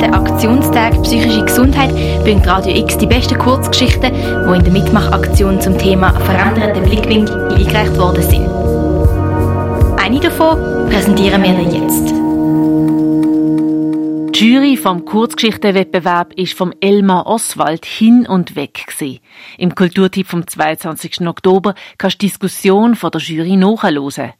Der Aktionstag Psychische Gesundheit bringt Radio X die besten Kurzgeschichten, die in der Mitmachaktion zum Thema verändernde Blickwinkel eingereicht worden sind. Eine davon präsentieren wir Ihnen jetzt. Die Jury vom Kurzgeschichtenwettbewerb ist vom Elmar Oswald hin und weg gewesen. Im Kulturtipp vom 22. Oktober kannst du die Diskussion von der Jury nachhören.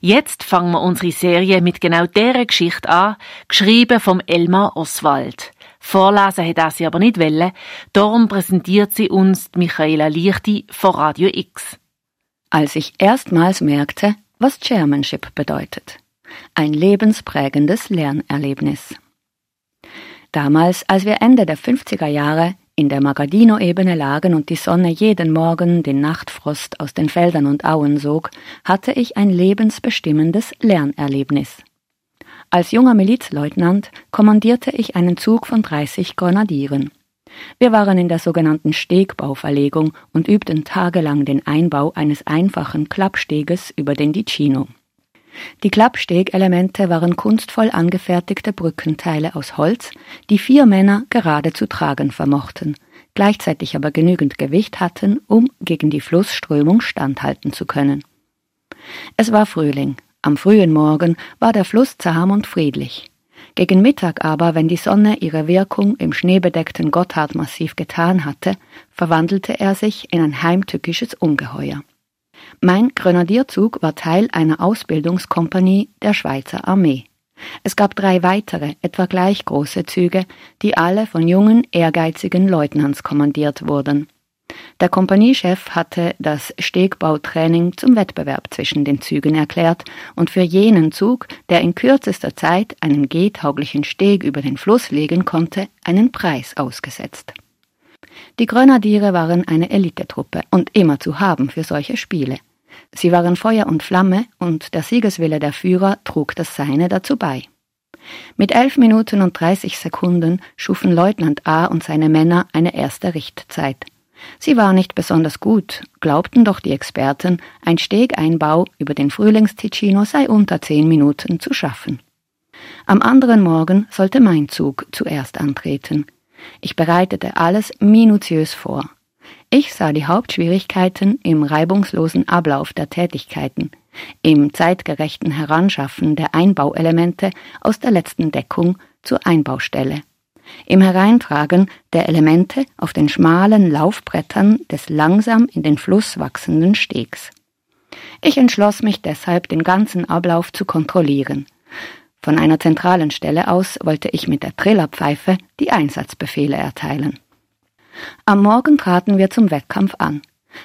Jetzt fangen wir unsere Serie mit genau dieser Geschichte an, geschrieben vom Elmar Oswald. Vorlesen hat er sie aber nicht wollen, darum präsentiert sie uns Michaela Lichti von Radio X. Als ich erstmals merkte, was Chairmanship bedeutet. Ein lebensprägendes Lernerlebnis. Damals, als wir Ende der 50er Jahre in der Magadino-Ebene lagen und die Sonne jeden Morgen den Nachtfrost aus den Feldern und Auen sog, hatte ich ein lebensbestimmendes Lernerlebnis. Als junger Milizleutnant kommandierte ich einen Zug von 30 Grenadieren. Wir waren in der sogenannten Stegbauverlegung und übten tagelang den Einbau eines einfachen Klappsteges über den Ticino. Die Klappstegelemente waren kunstvoll angefertigte Brückenteile aus Holz, die vier Männer gerade zu tragen vermochten, gleichzeitig aber genügend Gewicht hatten, um gegen die Flussströmung standhalten zu können. Es war Frühling. Am frühen Morgen war der Fluss zahm und friedlich. Gegen Mittag aber, wenn die Sonne ihre Wirkung im schneebedeckten Gotthardmassiv getan hatte, verwandelte er sich in ein heimtückisches Ungeheuer. Mein Grenadierzug war Teil einer Ausbildungskompanie der Schweizer Armee. Es gab drei weitere, etwa gleich große Züge, die alle von jungen, ehrgeizigen Leutnants kommandiert wurden. Der Kompaniechef hatte das Stegbautraining zum Wettbewerb zwischen den Zügen erklärt und für jenen Zug, der in kürzester Zeit einen gehtauglichen Steg über den Fluss legen konnte, einen Preis ausgesetzt. Die Grenadiere waren eine Elitetruppe und immer zu haben für solche Spiele. Sie waren Feuer und Flamme, und der Siegeswille der Führer trug das Seine dazu bei. Mit elf Minuten und dreißig Sekunden schufen Leutnant A und seine Männer eine erste Richtzeit. Sie war nicht besonders gut, glaubten doch die Experten, ein Stegeinbau über den Frühlingsticino sei unter zehn Minuten zu schaffen. Am anderen Morgen sollte mein Zug zuerst antreten. Ich bereitete alles minutiös vor. Ich sah die Hauptschwierigkeiten im reibungslosen Ablauf der Tätigkeiten, im zeitgerechten Heranschaffen der Einbauelemente aus der letzten Deckung zur Einbaustelle, im Hereintragen der Elemente auf den schmalen Laufbrettern des langsam in den Fluss wachsenden Stegs. Ich entschloss mich deshalb, den ganzen Ablauf zu kontrollieren. Von einer zentralen Stelle aus wollte ich mit der Trillerpfeife die Einsatzbefehle erteilen. Am Morgen traten wir zum Wettkampf an.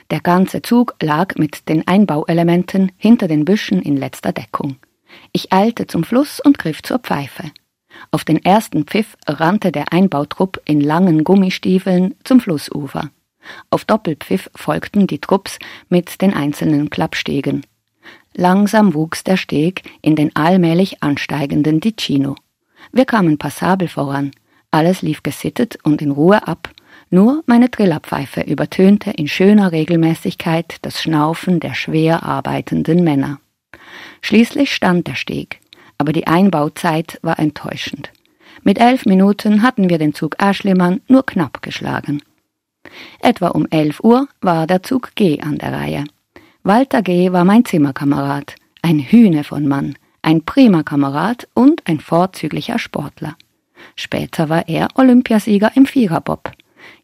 Der ganze Zug lag mit den Einbauelementen hinter den Büschen in letzter Deckung. Ich eilte zum Fluss und griff zur Pfeife. Auf den ersten Pfiff rannte der Einbautrupp in langen Gummistiefeln zum Flussufer. Auf Doppelpfiff folgten die Trupps mit den einzelnen Klappstegen. Langsam wuchs der Steg in den allmählich ansteigenden Ticino. Wir kamen passabel voran. Alles lief gesittet und in Ruhe ab, nur meine Trillerpfeife übertönte in schöner Regelmäßigkeit das Schnaufen der schwer arbeitenden Männer. Schließlich stand der Steg, aber die Einbauzeit war enttäuschend. Mit elf Minuten hatten wir den Zug Aschlimann nur knapp geschlagen. Etwa um elf Uhr war der Zug G an der Reihe. Walter G. war mein Zimmerkamerad, ein Hühne von Mann, ein prima Kamerad und ein vorzüglicher Sportler. Später war er Olympiasieger im Viererbob.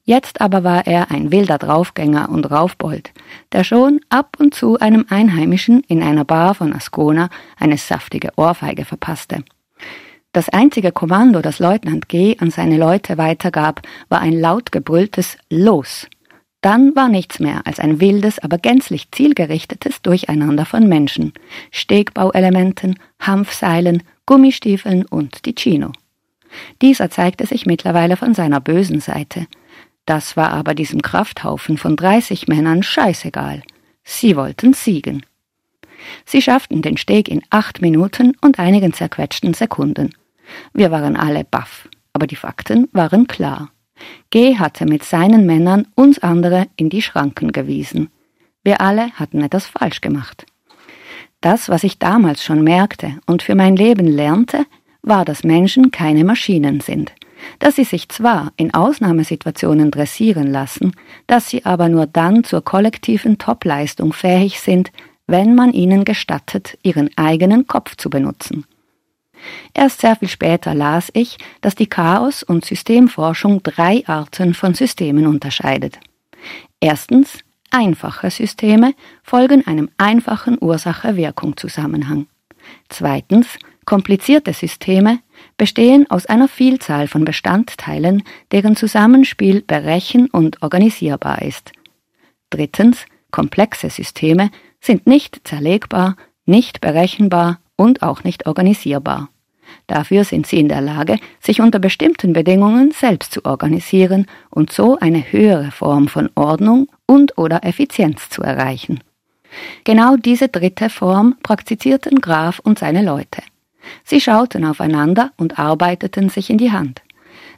Jetzt aber war er ein wilder Draufgänger und Raufbold, der schon ab und zu einem Einheimischen in einer Bar von Ascona eine saftige Ohrfeige verpasste. Das einzige Kommando, das Leutnant G. an seine Leute weitergab, war ein laut gebrülltes Los. Dann war nichts mehr als ein wildes, aber gänzlich zielgerichtetes Durcheinander von Menschen, Stegbauelementen, Hanfseilen, Gummistiefeln und Ticino. Dieser zeigte sich mittlerweile von seiner bösen Seite – das war aber diesem Krafthaufen von dreißig Männern scheißegal. Sie wollten siegen. Sie schafften den Steg in acht Minuten und einigen zerquetschten Sekunden. Wir waren alle baff, aber die Fakten waren klar. G hatte mit seinen Männern uns andere in die Schranken gewiesen. Wir alle hatten etwas falsch gemacht. Das, was ich damals schon merkte und für mein Leben lernte, war, dass Menschen keine Maschinen sind, dass sie sich zwar in Ausnahmesituationen dressieren lassen, dass sie aber nur dann zur kollektiven Topleistung fähig sind, wenn man ihnen gestattet, ihren eigenen Kopf zu benutzen. Erst sehr viel später las ich, dass die Chaos- und Systemforschung drei Arten von Systemen unterscheidet. Erstens, einfache Systeme folgen einem einfachen Ursache-Wirkung-Zusammenhang. Zweitens, komplizierte Systeme bestehen aus einer Vielzahl von Bestandteilen, deren Zusammenspiel berechen- und organisierbar ist. Drittens, komplexe Systeme sind nicht zerlegbar, nicht berechenbar und auch nicht organisierbar. Dafür sind sie in der Lage, sich unter bestimmten Bedingungen selbst zu organisieren und so eine höhere Form von Ordnung und oder Effizienz zu erreichen. Genau diese dritte Form praktizierten Graf und seine Leute. Sie schauten aufeinander und arbeiteten sich in die Hand.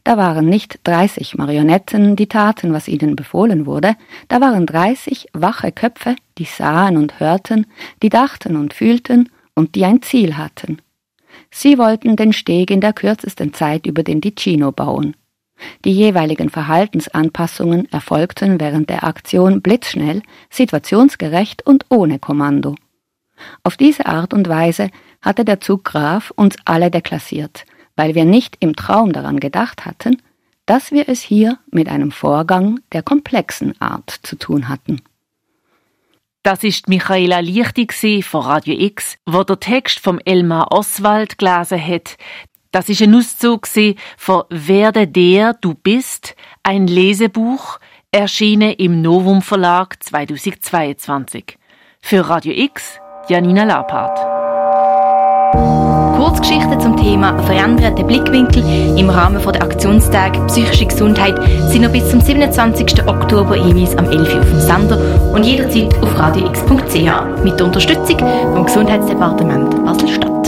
Da waren nicht 30 Marionetten, die taten, was ihnen befohlen wurde, da waren 30 wache Köpfe, die sahen und hörten, die dachten und fühlten und die ein Ziel hatten. Sie wollten den Steg in der kürzesten Zeit über den Ticino bauen. Die jeweiligen Verhaltensanpassungen erfolgten während der Aktion blitzschnell, situationsgerecht und ohne Kommando. Auf diese Art und Weise hatte der Zug Graf uns alle deklassiert, weil wir nicht im Traum daran gedacht hatten, dass wir es hier mit einem Vorgang der komplexen Art zu tun hatten. Das ist Michaela Lichti von Radio X, wo der Text vom Elmar Oswald gelesen hat. Das ist ein Auszug von Werde der du bist, ein Lesebuch, erschienen im Novum Verlag 2022. Für Radio X, Janina Lapart. Kurzgeschichten zum Thema veränderte Blickwinkel im Rahmen der Aktionstag Psychische Gesundheit sind noch bis zum 27. Oktober jeweils am 11 Uhr auf dem Sender und jederzeit auf radiox.ch mit der Unterstützung vom Gesundheitsdepartement Basel-Stadt.